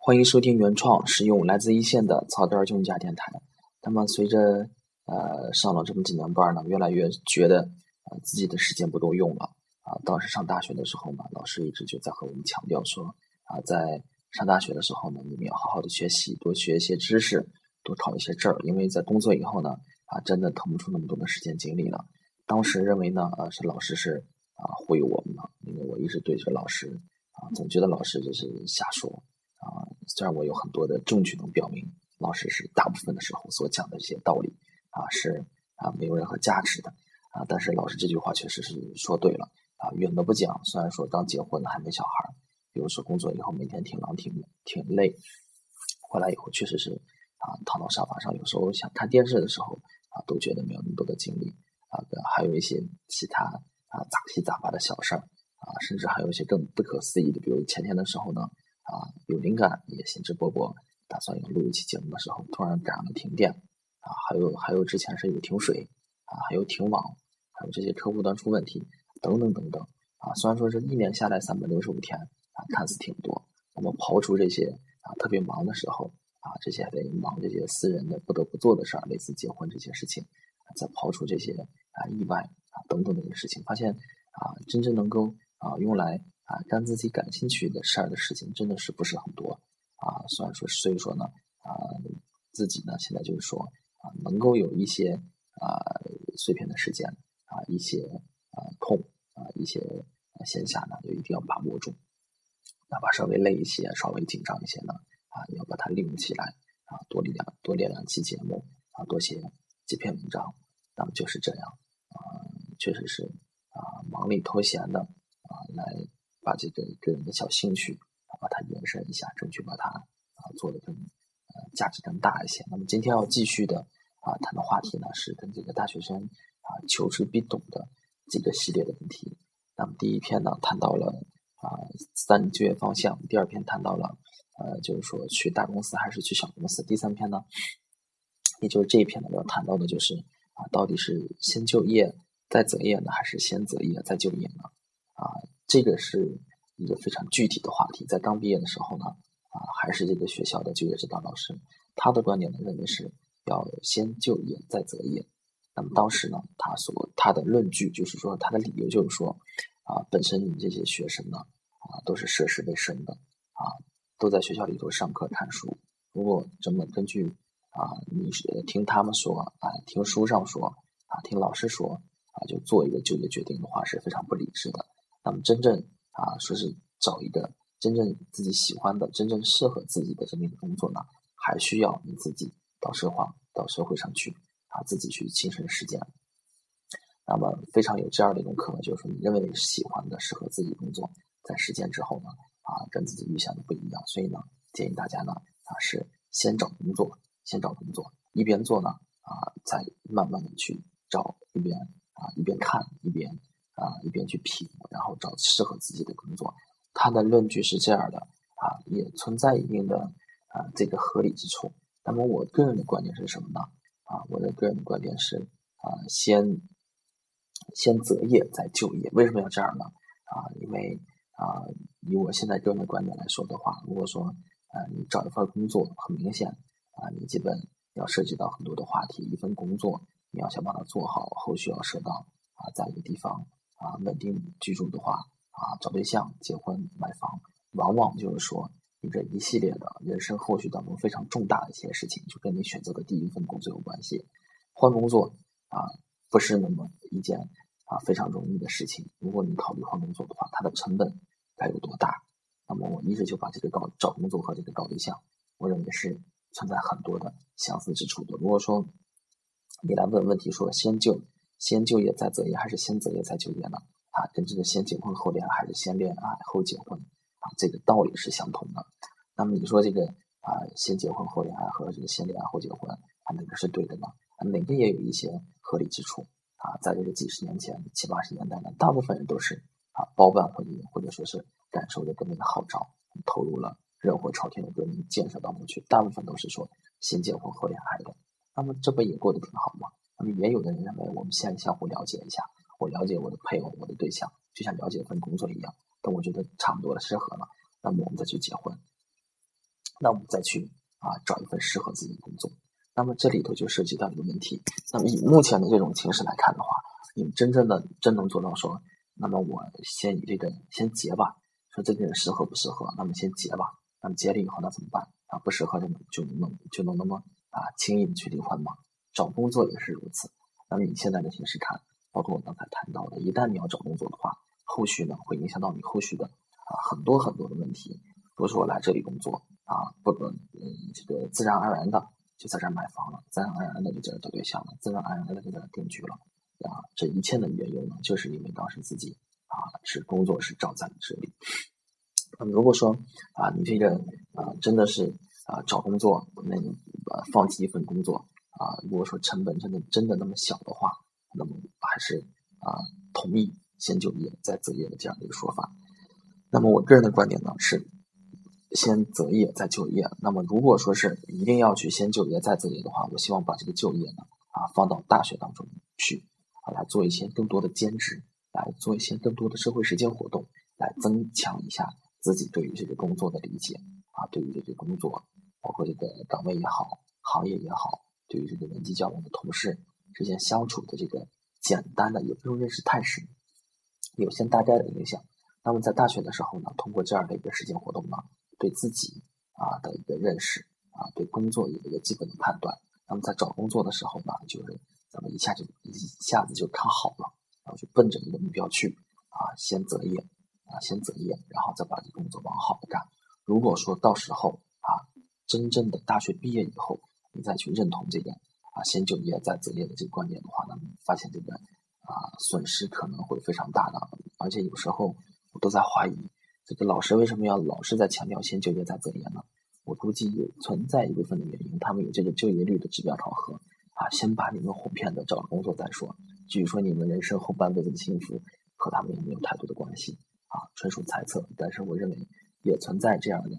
欢迎收听原创实用来自一线的草根儿军家电台。那么随着呃上了这么几年班呢，越来越觉得呃自己的时间不够用了啊。当时上大学的时候呢，老师一直就在和我们强调说啊，在上大学的时候呢，你们要好好的学习，多学一些知识，多考一些证儿，因为在工作以后呢啊，真的腾不出那么多的时间精力了。当时认为呢，呃，是老师是啊忽悠我们的，因为我一直对着老师啊，总觉得老师就是瞎说。虽然我有很多的证据能表明老师是大部分的时候所讲的这些道理啊是啊没有任何价值的啊，但是老师这句话确实是说对了啊。远的不讲，虽然说刚结婚还没小孩，比如说工作以后每天挺忙挺挺累，回来以后确实是啊躺到沙发上，有时候想看电视的时候啊都觉得没有那么多的精力啊，还有一些其他啊杂七杂八的小事儿啊，甚至还有一些更不可思议的，比如前天的时候呢。啊，有灵感也兴致勃勃，打算要录一期节目的时候，突然赶上了停电，啊，还有还有之前是有停水，啊，还有停网，还有这些客户端出问题，等等等等，啊，虽然说是一年下来三百六十五天，啊，看似挺多，那么刨除这些啊特别忙的时候，啊，这些得忙这些私人的不得不做的事儿，类似结婚这些事情，再刨除这些啊意外啊等等这些事情，发现啊真正能够啊用来。啊，干自己感兴趣的事儿的事情真的是不是很多啊。虽然说，所以说呢，啊，自己呢现在就是说啊，能够有一些啊碎片的时间啊，一些啊空啊，一些闲暇呢，就一定要把握住。哪怕稍微累一些，稍微紧张一些呢，啊，要把它利用起来啊，多练两多练两期节目啊，多写几篇文章。那么就是这样啊，确实是啊，忙里偷闲的啊来。把这个个人的小兴趣，把它延伸一下，争取把它啊做的更呃价值更大一些。那么今天要继续的啊谈的话题呢，是跟这个大学生啊求知必懂的这个系列的问题。那么第一篇呢谈到了啊三就业方向，第二篇谈到了呃就是说去大公司还是去小公司，第三篇呢，也就是这一篇呢要谈到的就是啊到底是先就业再择业呢，还是先择业再就业呢？啊。这个是一个非常具体的话题，在刚毕业的时候呢，啊，还是这个学校的就业指导老师，他的观点呢认为是要先就业再择业。那么当时呢，他所他的论据就是说，他的理由就是说，啊，本身你们这些学生呢，啊，都是涉世未深的，啊，都在学校里头上课看书，如果这么根据啊，你是听他们说啊，听书上说啊，听老师说啊，就做一个就业决定的话，是非常不理智的。那么真正啊，说是找一个真正自己喜欢的、真正适合自己的这么一个工作呢，还需要你自己到社会到社会上去啊，自己去亲身实践。那么非常有这样的一种可能，就是说你认为喜欢的、适合自己工作，在实践之后呢，啊，跟自己预想的不一样。所以呢，建议大家呢，啊，是先找工作，先找工作，一边做呢，啊，再慢慢的去找，一边啊，一边看一边。啊，一边去品，然后找适合自己的工作。他的论据是这样的啊，也存在一定的啊这个合理之处。那么我个人的观点是什么呢？啊，我的个人的观点是啊，先先择业再就业。为什么要这样呢？啊，因为啊，以我现在个人的观点来说的话，如果说啊你找一份工作，很明显啊，你基本要涉及到很多的话题。一份工作你要想把它做好，后续要涉到啊，在一个地方。啊，稳定居住的话，啊，找对象、结婚、买房，往往就是说你这一系列的人生后续当中非常重大的一些事情，就跟你选择的第一份工作有关系。换工作啊，不是那么一件啊非常容易的事情。如果你考虑换工作的话，它的成本该有多大？那么我一直就把这个搞找工作和这个搞对象，我认为是存在很多的相似之处的。如果说你来问问题，说先就。先就业再择业，还是先择业再就业呢？啊，跟这个先结婚后恋爱，还是先恋爱后结婚啊？这个道理是相同的。那么你说这个啊，先结婚后恋爱和这个先恋爱后结婚，啊哪个是对的呢？啊，哪个也有一些合理之处啊。在这个几十年前、七八十年代呢，大部分人都是啊包办婚姻，或者说是感受着革命的号召，投入了热火朝天的革命建设当中去。大部分都是说先结婚后恋爱的。那么这不也过得挺好吗？也有的人认为，我们先相互了解一下，我了解我的配偶、我的对象，就像了解一份工作一样。等我觉得差不多了、适合了，那么我们再去结婚。那我们再去啊找一份适合自己的工作。那么这里头就涉及到一个问题。那么以目前的这种形势来看的话，你们真正的真能做到说，那么我先以这个先结吧，说这个人适合不适合，那么先结吧。那么结了以后那怎么办啊？不适合就能就能就能那么啊轻易的去离婚吗？找工作也是如此。那么你现在的形势看，包括我刚才谈到的，一旦你要找工作的话，后续呢会影响到你后续的啊很多很多的问题。比如说我来这里工作啊，不能嗯这个自然而然的。就在这儿买房了，自然而然的就在这找对象了，自然而然的就在这定居了，啊，这一切的缘由呢，就是因为当时自己啊是工作是照在了这里。那么如果说啊你这个啊真的是啊找工作那你呃放弃一份工作啊，如果说成本真的真的那么小的话，那么还是啊同意先就业再择业的这样的一个说法。那么我个人的观点呢是。先择业再就业。那么，如果说是一定要去先就业再择业的话，我希望把这个就业呢啊放到大学当中去啊来做一些更多的兼职，来做一些更多的社会实践活动，来增强一下自己对于这个工作的理解啊，对于这个工作，包括这个岗位也好，行业也好，对于这个人际交往的同事之间相处的这个简单的，也不用认识太深，有些大概的影响。那么在大学的时候呢，通过这样的一个实践活动呢。对自己啊的一个认识啊，对工作有一个基本的判断。那么在找工作的时候呢，就是咱们一下就一下子就看好了，然后就奔着一个目标去啊，先择业啊，先择业，然后再把这工作往好的干。如果说到时候啊，真正的大学毕业以后，你再去认同这个啊，先就业再择业的这个观念的话，呢发现这个啊损失可能会非常大的，而且有时候我都在怀疑。这个老师为什么要老是在强调先就业再择业呢？我估计有存在一部分的原因，他们有这个就业率的指标考核啊，先把你们哄骗的找了工作再说。至于说你们人生后半辈子的幸福，和他们也没有太多的关系啊，纯属猜测。但是我认为也存在这样的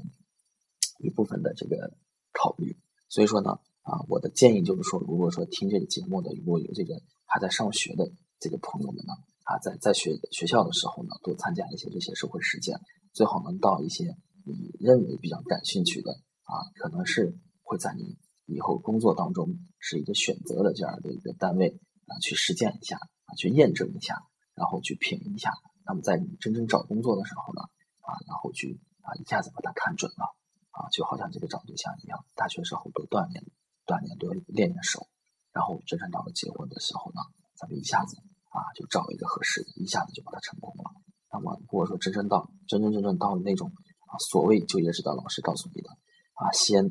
一部分的这个考虑。所以说呢，啊，我的建议就是说，如果说听这个节目的如果有这个还在上学的这个朋友们呢，啊，在在学学校的时候呢，多参加一些这些社会实践。最好能到一些你认为比较感兴趣的啊，可能是会在你以后工作当中是一个选择的这样的一个单位啊，去实践一下啊，去验证一下，然后去品一下。那么在你真正找工作的时候呢，啊，然后去啊一下子把它看准了啊，就好像这个找对象一样，大学时候多锻炼锻炼，多练练手，然后真正到了结婚的时候呢，咱们一下子啊就找一个合适的，一下子就把它成功了。那么，如果说真正到真真正正到了那种啊，所谓就业指导老师告诉你的啊，先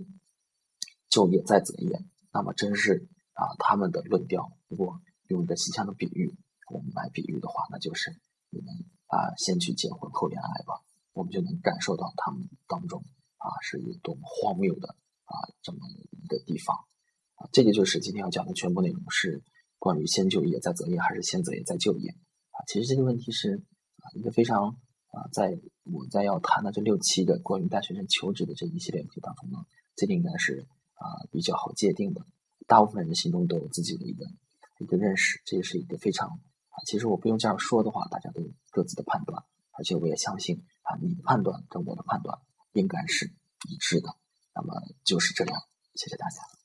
就业再择业，那么真是啊，他们的论调，如果用一个形象的比喻，我们来比喻的话，那就是你们啊，先去结婚后恋爱吧，我们就能感受到他们当中啊，是有多么荒谬的啊，这么一个地方啊，这个就是今天要讲的全部内容，是关于先就业再择业，还是先择业再就业啊？其实这个问题是啊。一个非常啊，在我在要谈的这六期的关于大学生求职的这一系列问题当中呢，这个应该是啊比较好界定的。大部分人心中都有自己的一个一个认识，这也是一个非常啊，其实我不用这样说的话，大家都有各自的判断，而且我也相信啊，你的判断跟我的判断应该是一致的。那么就是这样，谢谢大家。